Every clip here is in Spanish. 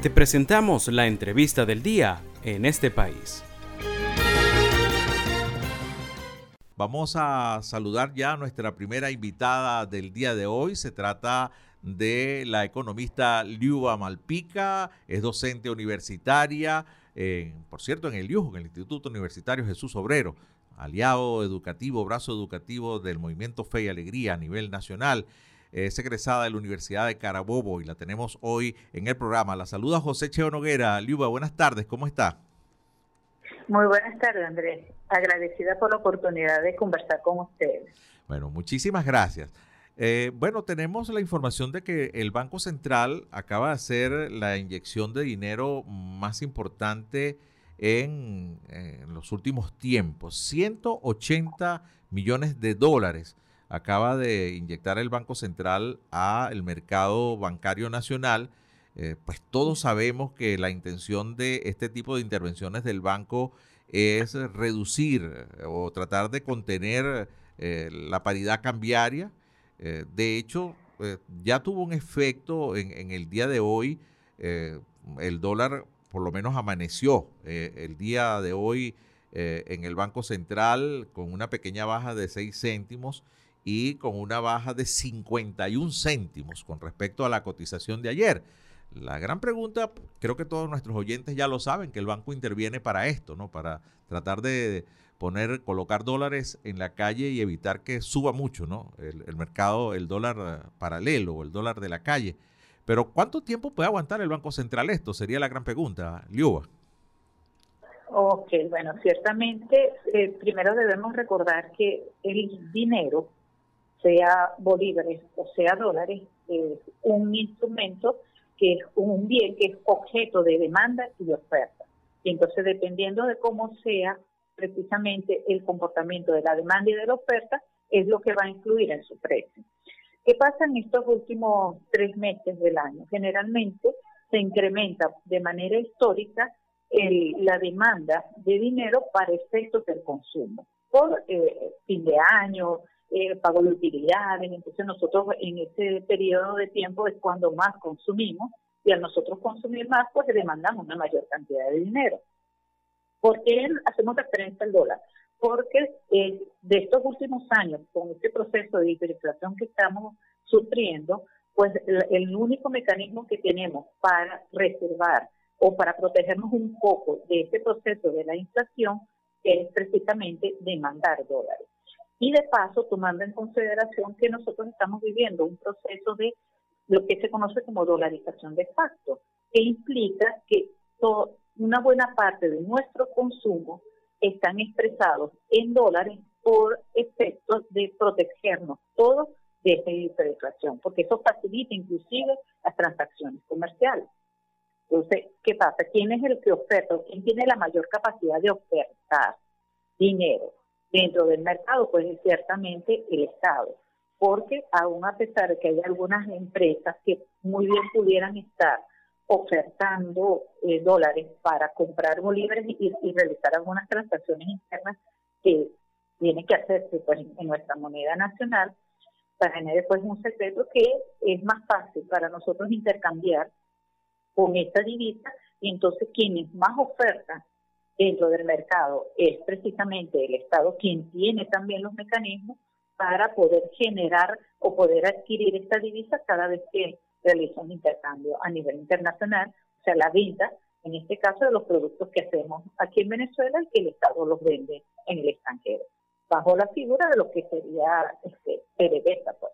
Te presentamos la entrevista del día en este país. Vamos a saludar ya a nuestra primera invitada del día de hoy. Se trata de la economista Liuba Malpica, es docente universitaria, por cierto, en el IUJ, en el Instituto Universitario Jesús Obrero, aliado educativo, brazo educativo del Movimiento Fe y Alegría a nivel nacional. Es egresada de la Universidad de Carabobo y la tenemos hoy en el programa. La saluda José Cheo Noguera. Liuba, buenas tardes, ¿cómo está? Muy buenas tardes, Andrés. Agradecida por la oportunidad de conversar con ustedes. Bueno, muchísimas gracias. Eh, bueno, tenemos la información de que el Banco Central acaba de hacer la inyección de dinero más importante en, en, los últimos tiempos. 180 millones de dólares acaba de inyectar el Banco Central al mercado bancario nacional. Eh, pues todos sabemos que la intención de este tipo de intervenciones del banco es reducir eh, o tratar de contener la paridad cambiaria eh, de hecho, eh, ya tuvo un efecto en, el día de hoy. Eh, el dólar por lo menos amaneció el día de hoy en el Banco Central con una pequeña baja de 6 céntimos y con una baja de 51 céntimos con respecto a la cotización de ayer. La gran pregunta, creo que todos nuestros oyentes ya lo saben, que el banco interviene para esto, ¿no? Para tratar de poner, colocar dólares en la calle y evitar que suba mucho, ¿no? El, mercado, el dólar eh, paralelo o el dólar de la calle. Pero ¿cuánto tiempo puede aguantar el Banco Central esto? Sería la gran pregunta, Liuba. Ok, bueno, ciertamente, eh, primero debemos recordar que el dinero, sea bolívares o sea dólares, es un instrumento que es un bien que es objeto de demanda y de oferta. Y entonces, dependiendo de cómo sea precisamente el comportamiento de la demanda y de la oferta es lo que va a influir en su precio. ¿Qué pasa en estos últimos tres meses del año? Generalmente se incrementa de manera histórica la demanda de dinero para efectos del consumo. Por eh, fin de año, eh, pago de utilidades, entonces nosotros en ese periodo de tiempo es cuando más consumimos y al nosotros consumir más, pues demandamos una mayor cantidad de dinero. ¿Por qué hacemos referencia al dólar? Porque eh, de estos últimos años, con este proceso de hiperinflación que estamos sufriendo, pues el, único mecanismo que tenemos para reservar o para protegernos un poco de este proceso de la inflación es precisamente demandar dólares. Y de paso, tomando en consideración que nosotros estamos viviendo un proceso de lo que se conoce como dolarización de facto, que implica que una buena parte de nuestro consumo están expresados en dólares por efectos de protegernos todos de esta hiperinflación, porque eso facilita inclusive las transacciones comerciales. Entonces, ¿qué pasa? ¿Quién es el que oferta? ¿Quién tiene la mayor capacidad de ofertar dinero dentro del mercado? Pues es ciertamente el Estado, porque aún a pesar de que hay algunas empresas que muy bien pudieran estar ofertando eh, dólares para comprar bolívares y, realizar algunas transacciones internas que tiene que hacerse pues, en nuestra moneda nacional, para tener después un secreto que es más fácil para nosotros intercambiar con esta divisa y entonces quienes más ofertan dentro del mercado es precisamente el Estado quien tiene también los mecanismos para poder generar o poder adquirir esta divisa cada vez que realiza un intercambio a nivel internacional, o sea, la venta, en este caso, de los productos que hacemos aquí en Venezuela y que el Estado los vende en el extranjero, bajo la figura de lo que sería este, PDVSA, pues.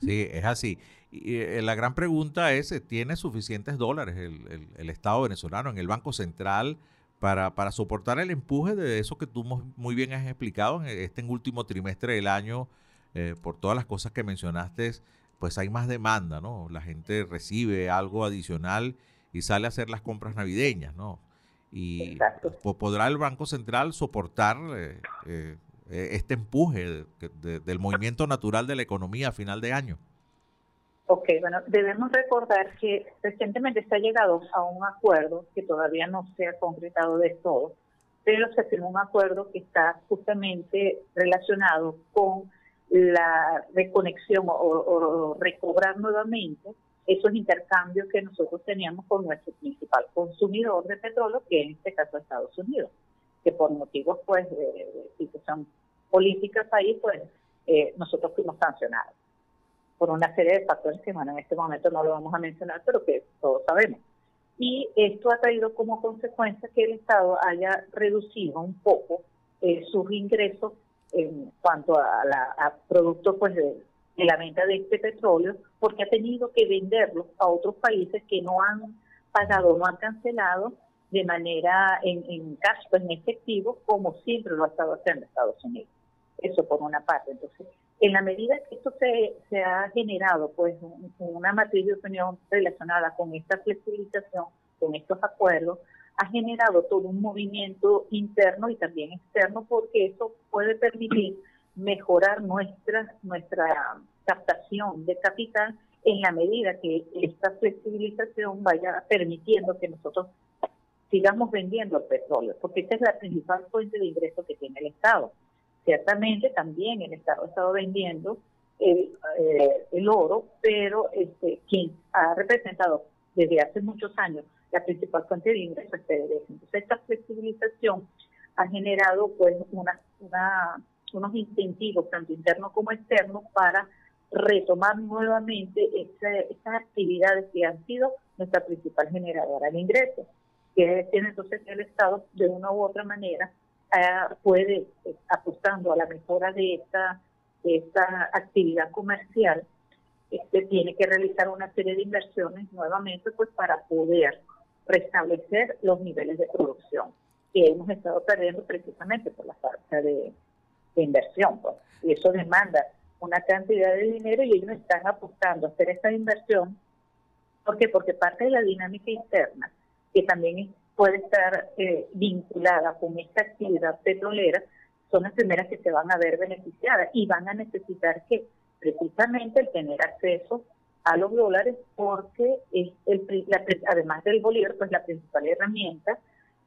Sí, es así. Y, eh, la gran pregunta es, ¿tiene suficientes dólares el, el, Estado venezolano en el Banco Central para, para soportar el empuje de eso que tú muy bien has explicado en este último trimestre del año, eh, por todas las cosas que mencionaste pues hay más demanda, ¿no? La gente recibe algo adicional y sale a hacer las compras navideñas, ¿no? Y podrá el Banco Central soportar eh, eh, este empuje del movimiento natural de la economía a final de año. Ok, bueno, debemos recordar que recientemente se ha llegado a un acuerdo que todavía no se ha concretado de todo, pero se firmó un acuerdo que está justamente relacionado con la reconexión o, recobrar nuevamente esos intercambios que nosotros teníamos con nuestro principal consumidor de petróleo, que en este caso es Estados Unidos, que por motivos pues de, situación política ahí, pues eh, nosotros fuimos sancionados por una serie de factores que bueno, en este momento no lo vamos a mencionar, pero que todos sabemos. Y esto ha traído como consecuencia que el Estado haya reducido un poco eh, sus ingresos en cuanto a, la, productos pues de, la venta de este petróleo, porque ha tenido que venderlo a otros países que no han pagado, no han cancelado de manera en, en en efectivo, como siempre lo ha estado haciendo Estados Unidos. Eso por una parte. Entonces, en la medida que esto se, ha generado, pues, una matriz de opinión relacionada con esta flexibilización, con estos acuerdos, ha generado todo un movimiento interno y también externo porque eso puede permitir mejorar nuestra, nuestra captación de capital en la medida que esta flexibilización vaya permitiendo que nosotros sigamos vendiendo el petróleo, porque esta es la principal fuente de ingreso que tiene el Estado. Ciertamente también el Estado ha estado vendiendo el, eh, el oro, pero este, quien ha representado desde hace muchos años la principal fuente de ingreso es PDVSA. Entonces, esta flexibilización ha generado pues una, unos incentivos, tanto internos como externos, para retomar nuevamente esas actividades que han sido nuestra principal generadora de ingresos. Quiere decir entonces que el Estado, de una u otra manera, eh, puede, eh, apostando a la mejora de esta, de esta actividad comercial, este, tiene que realizar una serie de inversiones nuevamente pues para poder restablecer los niveles de producción que hemos estado perdiendo precisamente por la falta de, inversión. Pues. Y eso demanda una cantidad de dinero y ellos están apostando a hacer esta inversión. ¿Por qué? Porque parte de la dinámica interna, que también puede estar eh, vinculada con esta actividad petrolera, son las primeras que se van a ver beneficiadas y van a necesitar que precisamente el tener acceso a los dólares porque es el, además del bolívar, pues la principal herramienta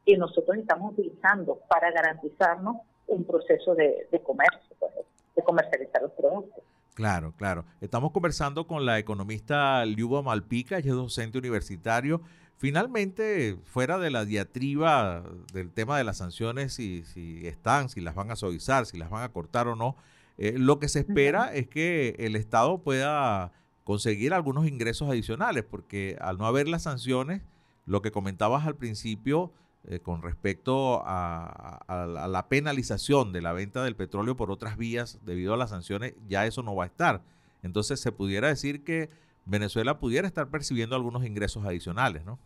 que nosotros estamos utilizando para garantizarnos un proceso de, comercio, pues, de comercializar los productos. Claro, claro. Estamos conversando con la economista Liuba Malpica, ella es docente universitario. Finalmente, fuera de la diatriba del tema de las sanciones, si, si están, si las van a suavizar, si las van a cortar o no, eh, lo que se espera es que el Estado pueda conseguir algunos ingresos adicionales, porque al no haber las sanciones, lo que comentabas al principio eh, con respecto a, la penalización de la venta del petróleo por otras vías debido a las sanciones, ya eso no va a estar. Entonces se pudiera decir que Venezuela pudiera estar percibiendo algunos ingresos adicionales, ¿no?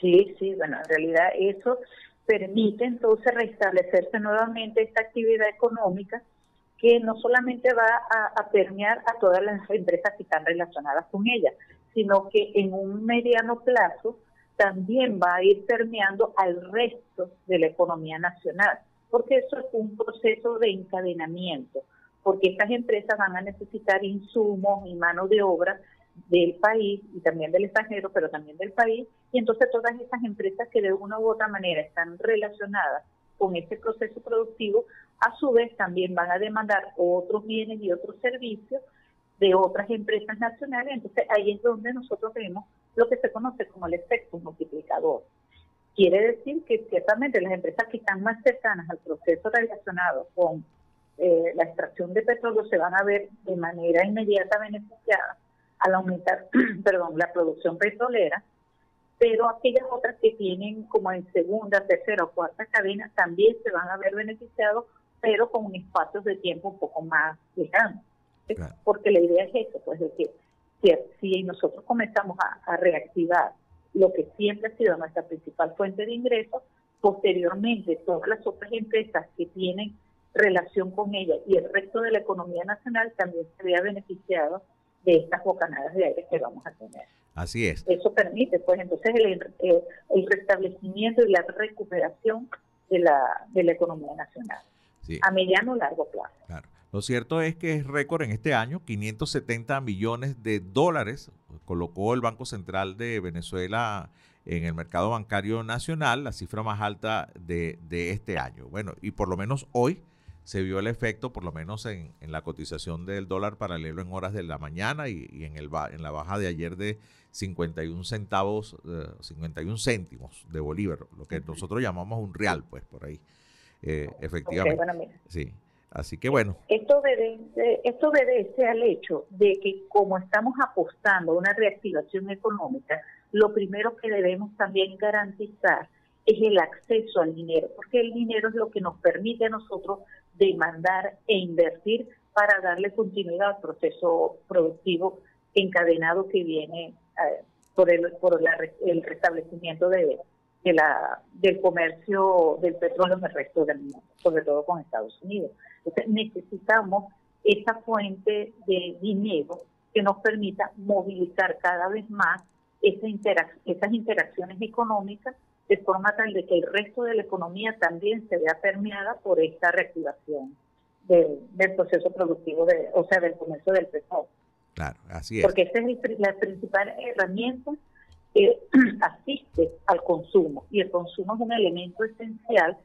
Sí, sí, bueno, en realidad eso permite entonces restablecerse nuevamente esta actividad económica que no solamente va a, permear a todas las empresas que están relacionadas con ella, sino que en un mediano plazo también va a ir permeando al resto de la economía nacional, porque eso es un proceso de encadenamiento, porque estas empresas van a necesitar insumos y mano de obra del país y también del extranjero, pero también del país, y entonces todas estas empresas que de una u otra manera están relacionadas con este proceso productivo a su vez también van a demandar otros bienes y otros servicios de otras empresas nacionales. Entonces ahí es donde nosotros vemos lo que se conoce como el efecto multiplicador. Quiere decir que ciertamente las empresas que están más cercanas al proceso relacionado con eh, la extracción de petróleo se van a ver de manera inmediata beneficiadas al aumentar perdón, la producción petrolera, pero aquellas otras que tienen como en segunda, tercera o cuarta cadena también se van a ver beneficiados pero con espacios de tiempo un poco más lejanos. Porque la idea es eso, pues decir, si, si nosotros comenzamos a, reactivar lo que siempre ha sido nuestra principal fuente de ingresos, posteriormente todas las otras empresas que tienen relación con ella y el resto de la economía nacional también se vea beneficiado de estas bocanadas de aire que vamos a tener. Así es. Eso permite, pues entonces, el, el, el restablecimiento y la recuperación de la, de la economía nacional a mediano o largo plazo. Claro. Lo cierto es que es récord en este año, 570 millones de dólares colocó el Banco Central de Venezuela en el mercado bancario nacional, la cifra más alta de, de este año. Bueno, y por lo menos hoy se vio el efecto, por lo menos en, la cotización del dólar paralelo en horas de la mañana y, en, el, en la baja de ayer de 51 centavos, 51 eh, céntimos de bolívar, lo que nosotros llamamos un real, pues por ahí, eh, efectivamente. sí. Así que bueno. Esto obedece, esto obedece al hecho de que como estamos apostando a una reactivación económica, lo primero que debemos también garantizar es el acceso al dinero, porque el dinero es lo que nos permite a nosotros demandar e invertir para darle continuidad al proceso productivo encadenado que viene eh, por el por el restablecimiento de, de la del comercio del petróleo en el resto del mundo, sobre todo con Estados Unidos. Entonces necesitamos esa fuente de dinero que nos permita movilizar cada vez más esa esas interacciones económicas de forma tal de que el resto de la economía también se vea permeada por esta reactivación del, proceso productivo, de, o sea, del comercio del petróleo. Claro, así es. Porque esa es la principal herramienta que asiste al consumo y el consumo es un elemento esencial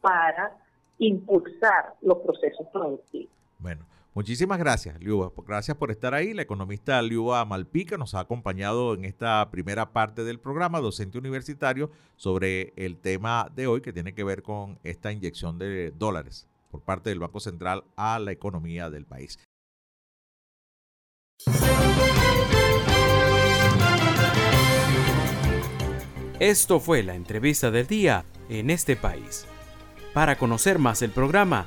para impulsar los procesos productivos. Bueno, Muchísimas gracias, Liuba. Gracias por estar ahí. La economista Liuba Malpica nos ha acompañado en esta primera parte del programa, docente universitario, sobre el tema de hoy que tiene que ver con esta inyección de dólares por parte del Banco Central a la economía del país. Esto fue la entrevista del día en este país. Para conocer más el programa,